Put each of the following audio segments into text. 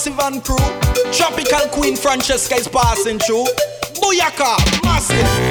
Massive and crew. Tropical Queen Francesca is passing through. Booyaka, massive.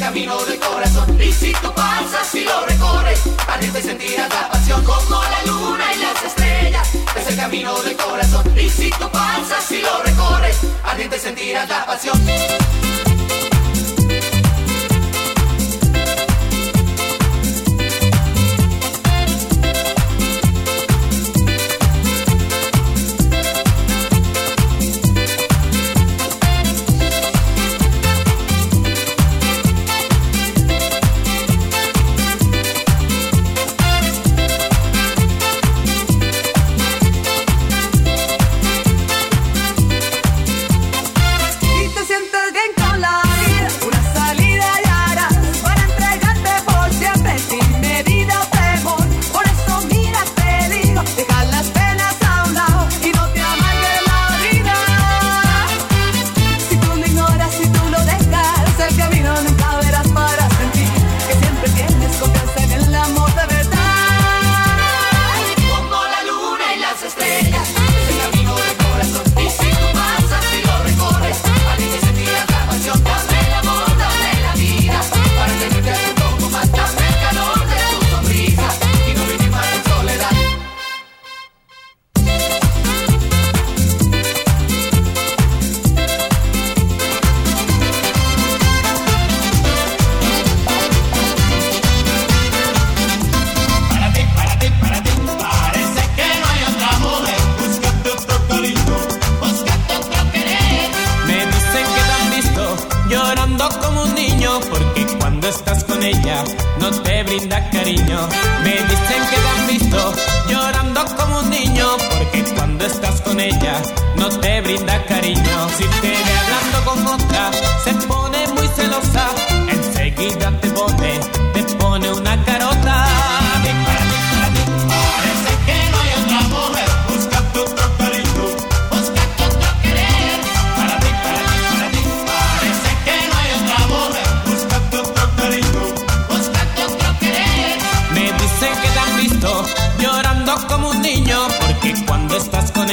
camino del corazón. Y si tú pasas y lo recorres, arriba y sentirás la pasión como la luna y las estrellas. Es el camino del corazón. Y si tú pasas y lo recorres, arriba y sentirás la pasión. Me dicen que te han visto llorando como un niño, porque cuando estás con ella no te brinda cariño. Si te ve hablando con otra, se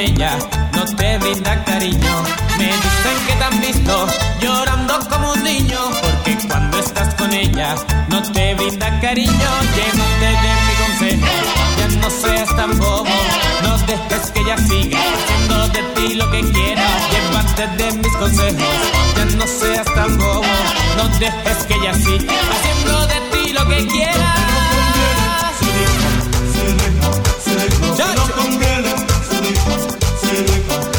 ella no te brinda cariño. Me dicen que te han visto llorando como un niño, porque cuando estás con ella no te brinda cariño. Llévate de mi consejo, ya no seas tan bobo, no dejes que ella siga haciendo de ti lo que quiera. Llévate de mis consejos, ya no seas tan bobo, no dejes que ella siga haciendo de ti lo que quiera. Se deja, se deja, se deja, no Silicon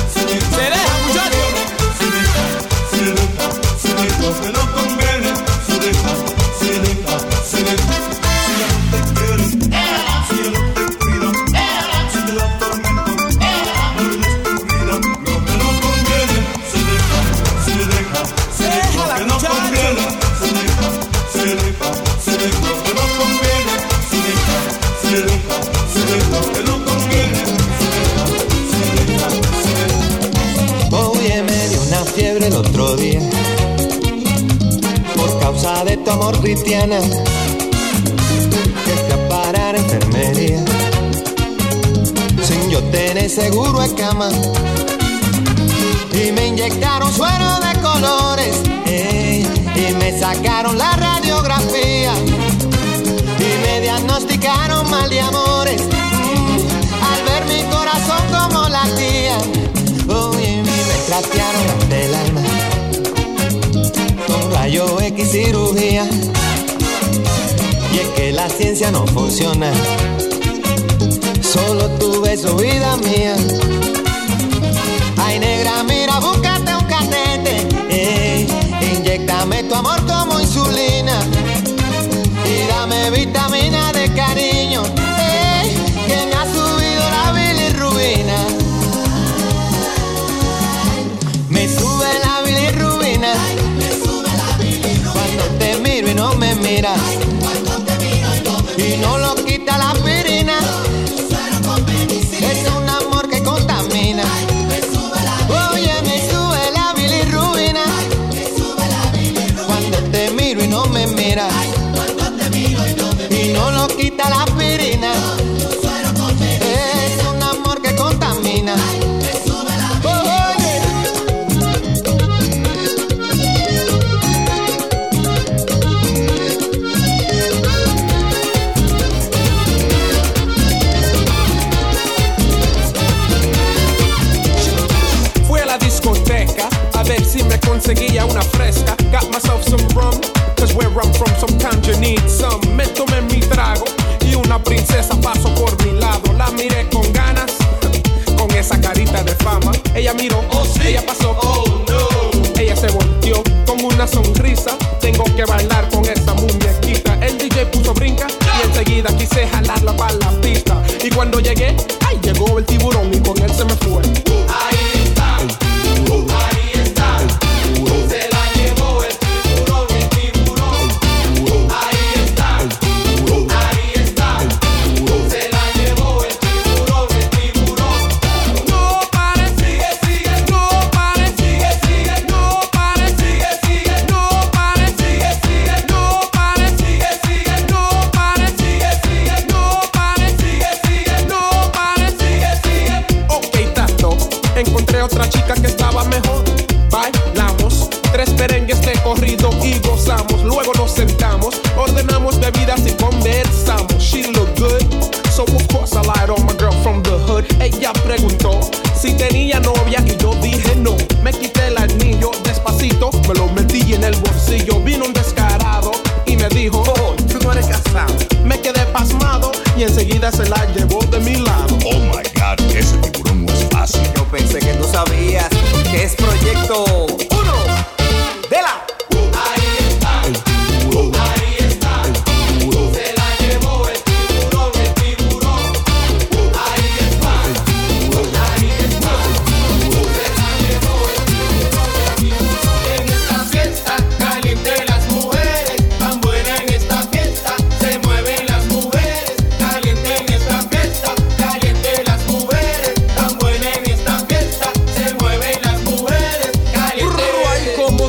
amor cristiana, que fui a enfermería. Sin yo tener seguro en cama. Y me inyectaron suero de colores. eh, y me sacaron la radiografía. Y me diagnosticaron mal de amores. mm, al ver mi corazón como latía. Oye, me trastearon Rayo X cirugía. Y es que la ciencia no funciona. Solo tu beso, vida mía. Conseguía una fresca. Got myself some rum, cause where I'm from sometimes you need some. Me tomé mi trago y una princesa pasó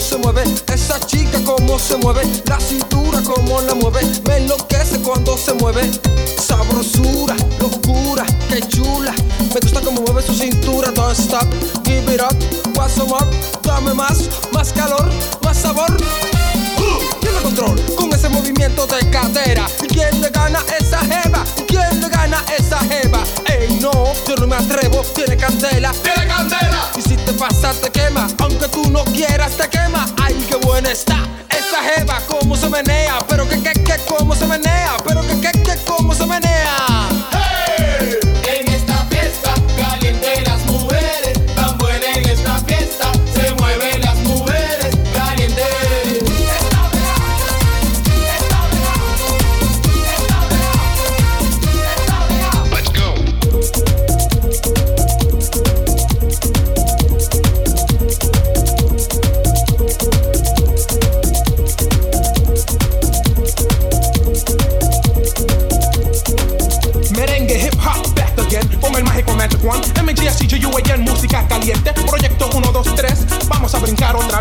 se mueve esa chica, cómo se mueve la cintura, cómo la mueve. Me enloquece cuando se mueve. Sabrosura, locura, qué chula. Me gusta cómo mueve su cintura. Don't stop, give it up, some up. Dame más, más calor, más sabor. Control con ese movimiento de cadera. ¿Y quién le gana esa jeva? ¿Y quién le gana esa jeva? Ey, no, yo no me atrevo. Tiene candela, tiene candela. Y si te pasa, te quema. Aunque tú no quieras, te quema. Ay, qué buena está esa jeva. Cómo se menea, pero que, que, que, cómo se menea. Pero que, que, que, cómo se menea.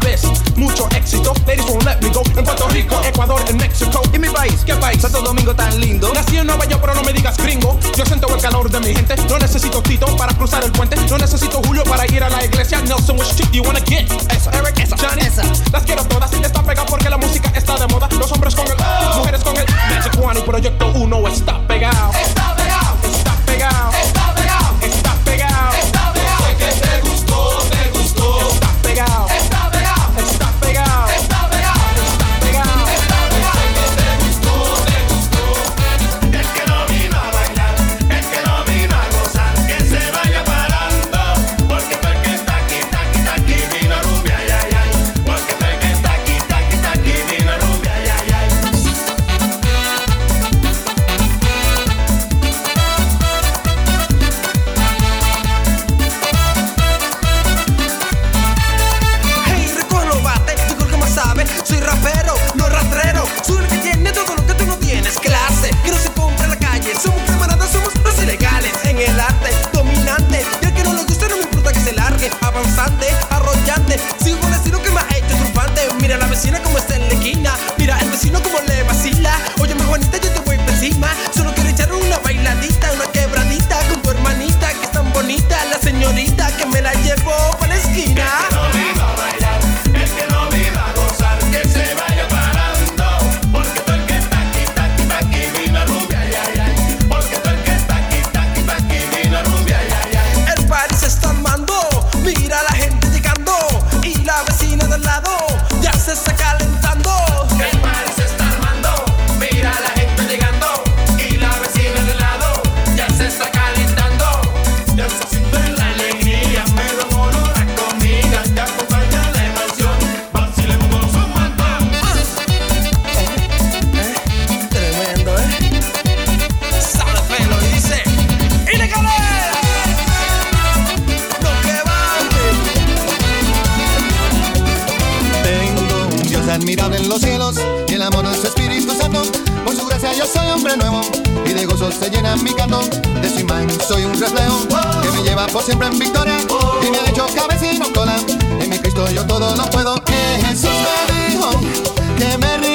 Vez. Mucho éxito. Ladies won't let me go. En Puerto Rico, Ecuador, en México. ¿Y mi país? ¿Qué país? Santo Domingo tan lindo. Nací en Nueva York, pero no me digas gringo. Yo siento el calor de mi gente. No necesito Tito para cruzar el puente. No necesito Julio para ir a la iglesia. Nelson, which chick do you wanna get? Esa, Eric, esa, Johnny, esa. Las quiero todas. Está pegado porque la música está de moda. Los hombres con el, mujeres con el. Magic One y Proyecto 1 está pegado. Y de gozo se llena mi canto. De su imagen soy un reflejo que me lleva por siempre en victoria y me ha hecho cabeza y no cola. En mi Cristo yo todo lo puedo. Que Jesús me dijo que me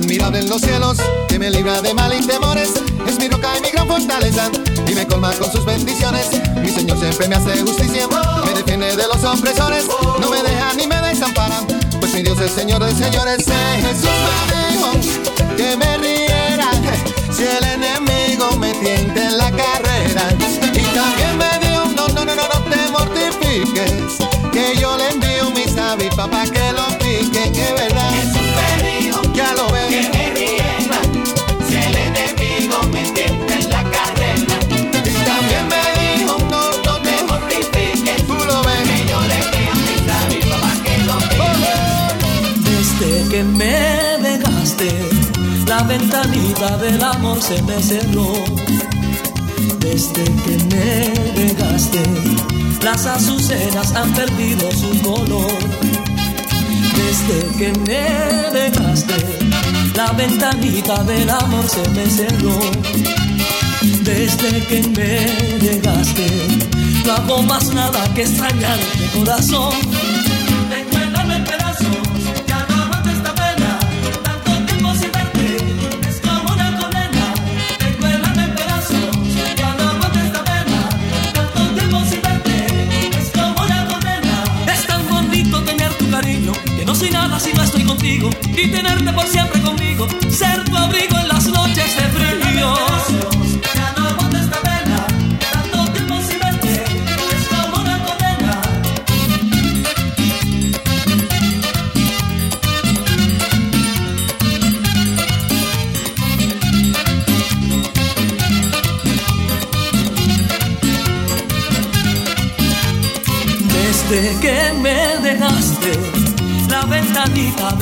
admirable en los cielos que me libra de mal y temores. Es mi roca y mi gran fortaleza y me colma con sus bendiciones. Mi Señor siempre me hace justicia, me defiende de los opresores, no me deja ni me desampara. Pues mi Dios es Señor de señores. Jesús me dijo que me riera si el enemigo me tienta en la carrera. Y también me dijo, no, no, no, no, no te mortifiques, que yo le envío mis avispas para que lo piquen, es verdad. Ventanita del amor se me cerró. Desde que me dejaste, las azucenas han perdido su color. Desde que me dejaste, la ventanita del amor se me cerró. Desde que me dejaste, no hago más nada que extrañarte corazón.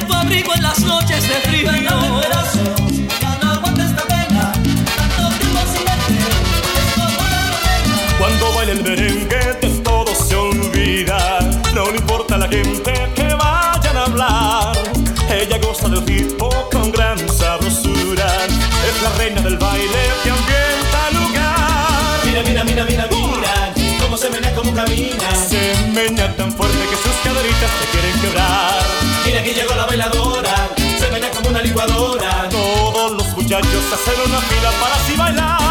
Tu abrigo en las noches de frío. Cuando baila el merengue de todo se olvida. No le importa a la gente que vayan a hablar. Ella goza del ritmo con gran sabrosura. Es la reina del baile que ambienta el lugar. Mira, mira, mira, mira, mira Cómo se menea, cómo camina. Se menea tan fuerte que sus caderitas te quieren quebrar aquí llegó la bailadora. Se menea como una licuadora. Todos los muchachos hacen una fila para así bailar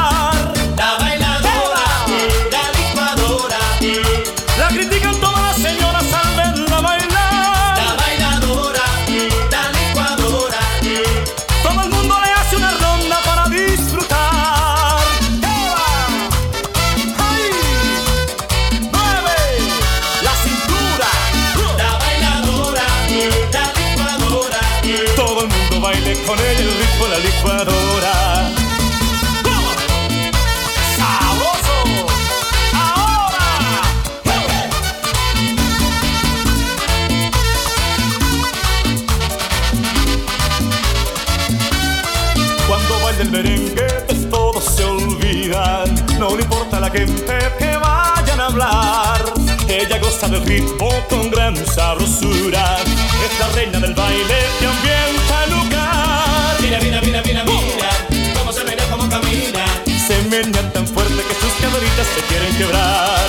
gente que vayan a hablar. Ella goza del ritmo con gran sabrosura. Es la reina del baile que ambienta el lugar. Mira, mira, mira, mira, mira Cómo se menea, cómo camina Se menea tan fuerte que sus caderitas se quieren quebrar.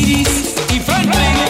ladies, if I'm playing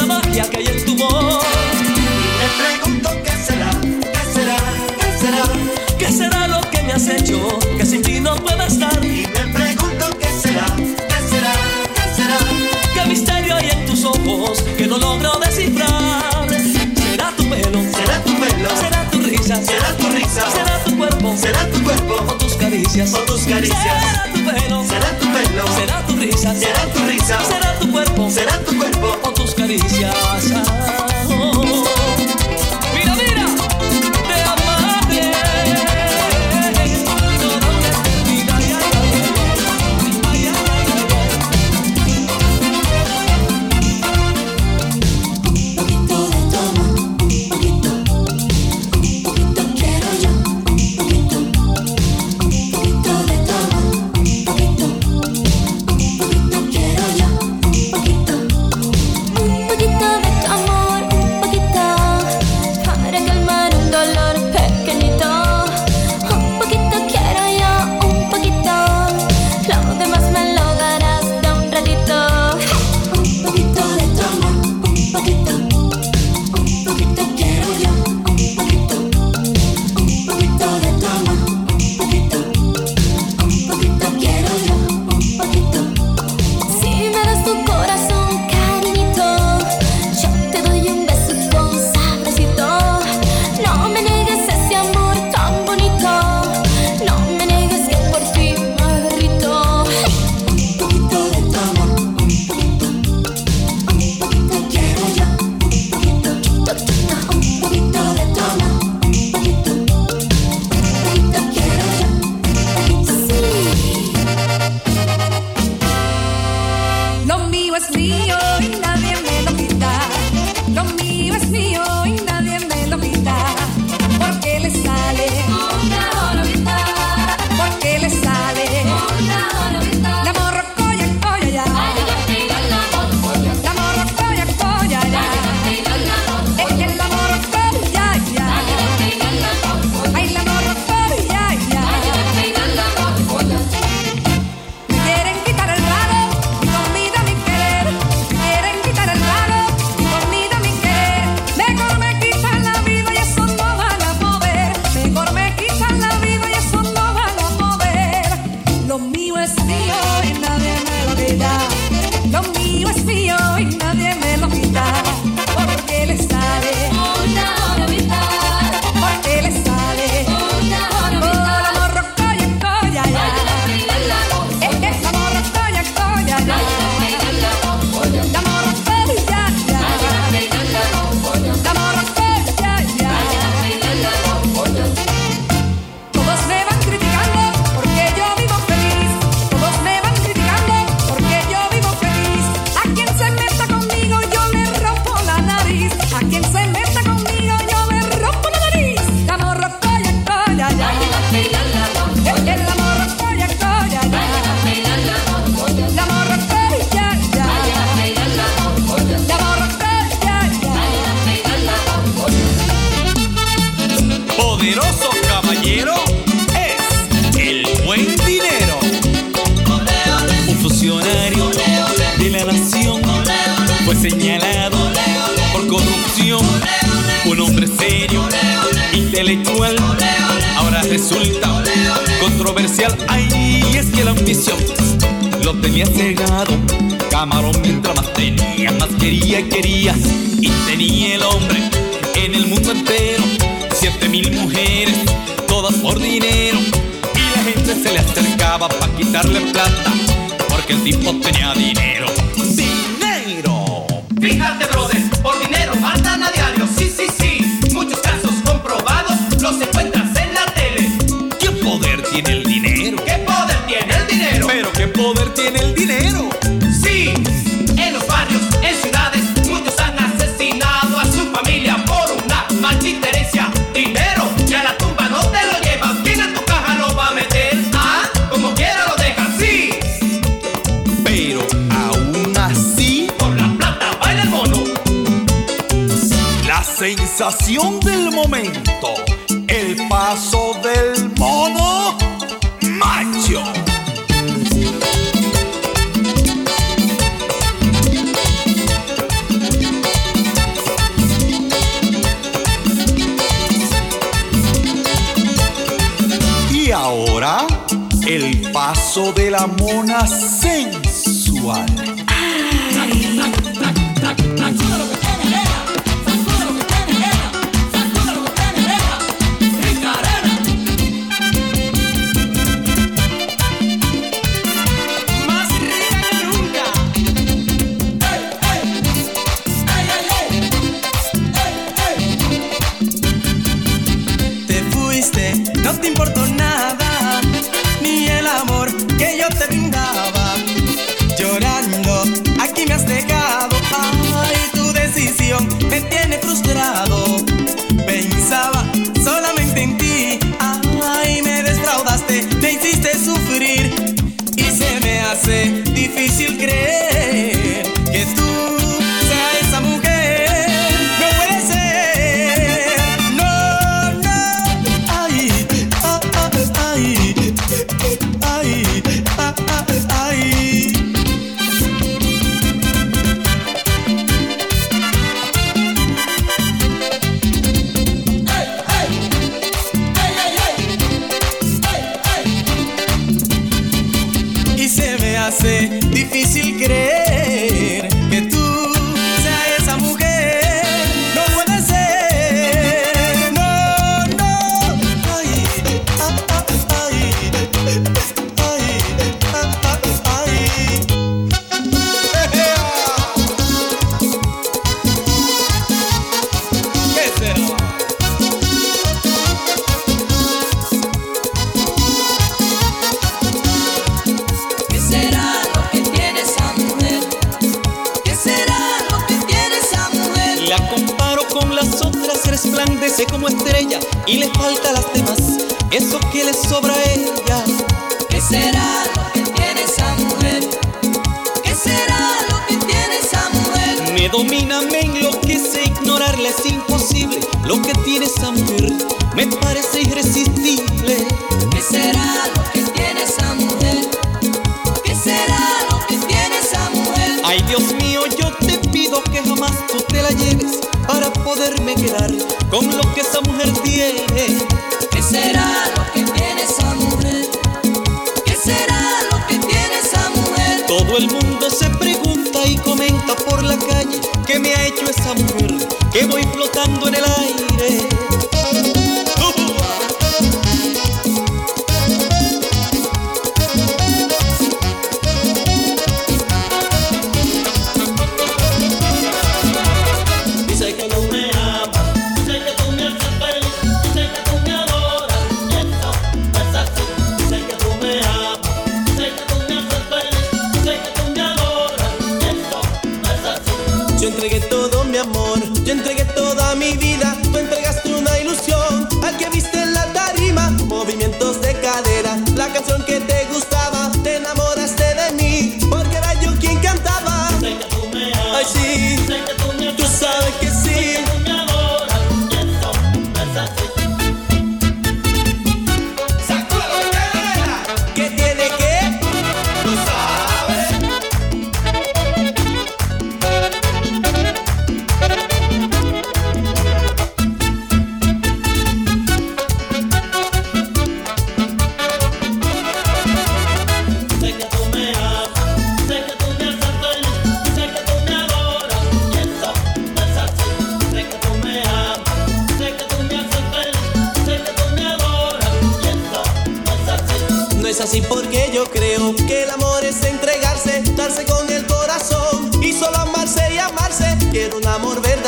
esa magia que hay en tu voz. Y me pregunto qué será, qué será, qué será, qué será lo que me has hecho, que sin ti no puedo estar. Y me pregunto qué será, qué será, qué será, qué misterio hay en tus ojos que no logro descifrar. Será tu pelo, será tu pelo, será tu risa, será tu risa, será tu cuerpo, será tu cuerpo, o tus caricias, o tus caricias. Será tu pelo, será tu pelo, será tu risa, será tu risa, será tu cuerpo, será tu cuerpo, caricias. señalado por corrupción. Un hombre serio, intelectual, ahora resulta controversial. Ay, es que la ambición lo tenía cegado. Camarón mientras más tenía, más quería y quería. Y tenía el hombre en el mundo entero. Siete mil mujeres, todas por dinero. Y la gente se le acercaba para quitarle plata, porque el tipo tenía dinero. del momento, el paso del mono macho. Y ahora, el paso de la mona demás, eso que le sobra a ella. ¿Qué será lo que tiene esa mujer? ¿Qué será lo que tiene esa mujer? Me domina, me enloquece, ignorarla es imposible. Lo que tiene esa mujer me parece irresistible. ¿Qué será lo que tiene esa mujer? ¿Qué será lo que tiene esa mujer? Ay Dios mío, yo te pido que jamás tú te la lleves para poderme quedar con lo que esa mujer tiene. Todo el mundo se pregunta y comenta por la calle qué me ha hecho esa mujer que voy flotando en el aire.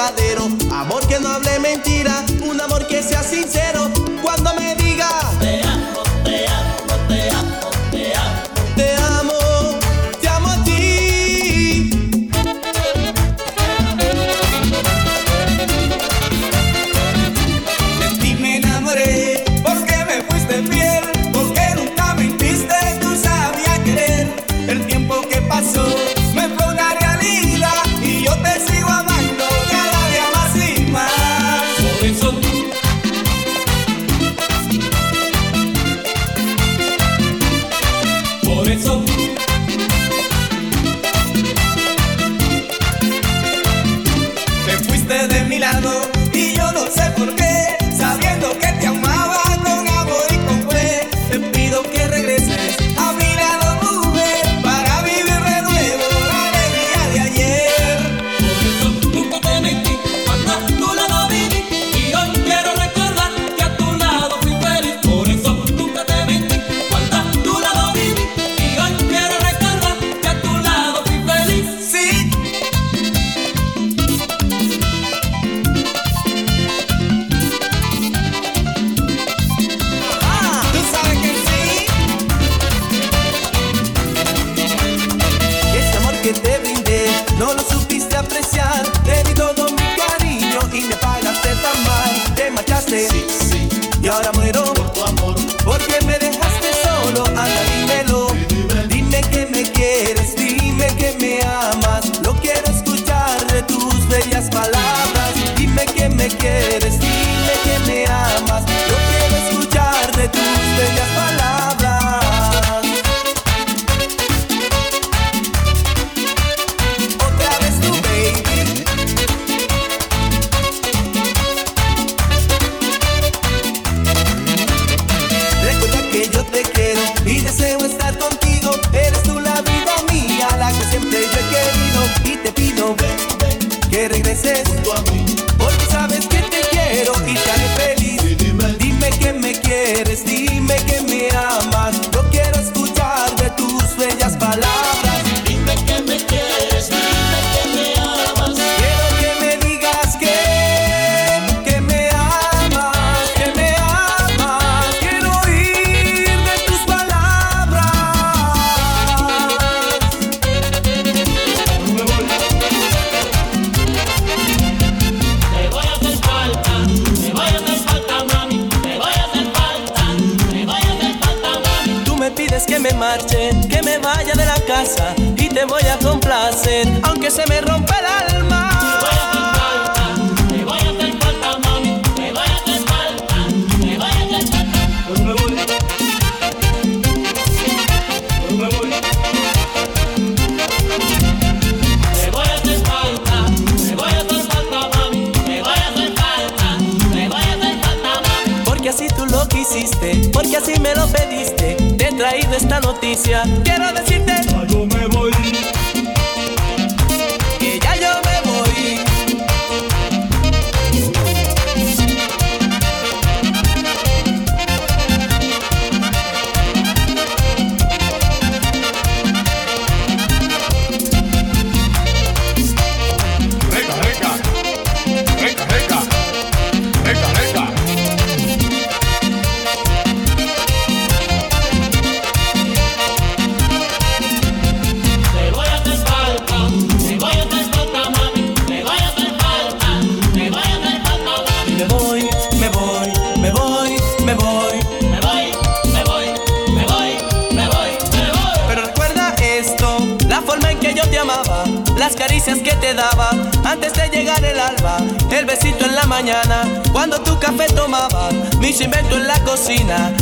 verdadero. no lo supiste apreciar. esta noticia, quiero decirte algo mis inventos en la cocina.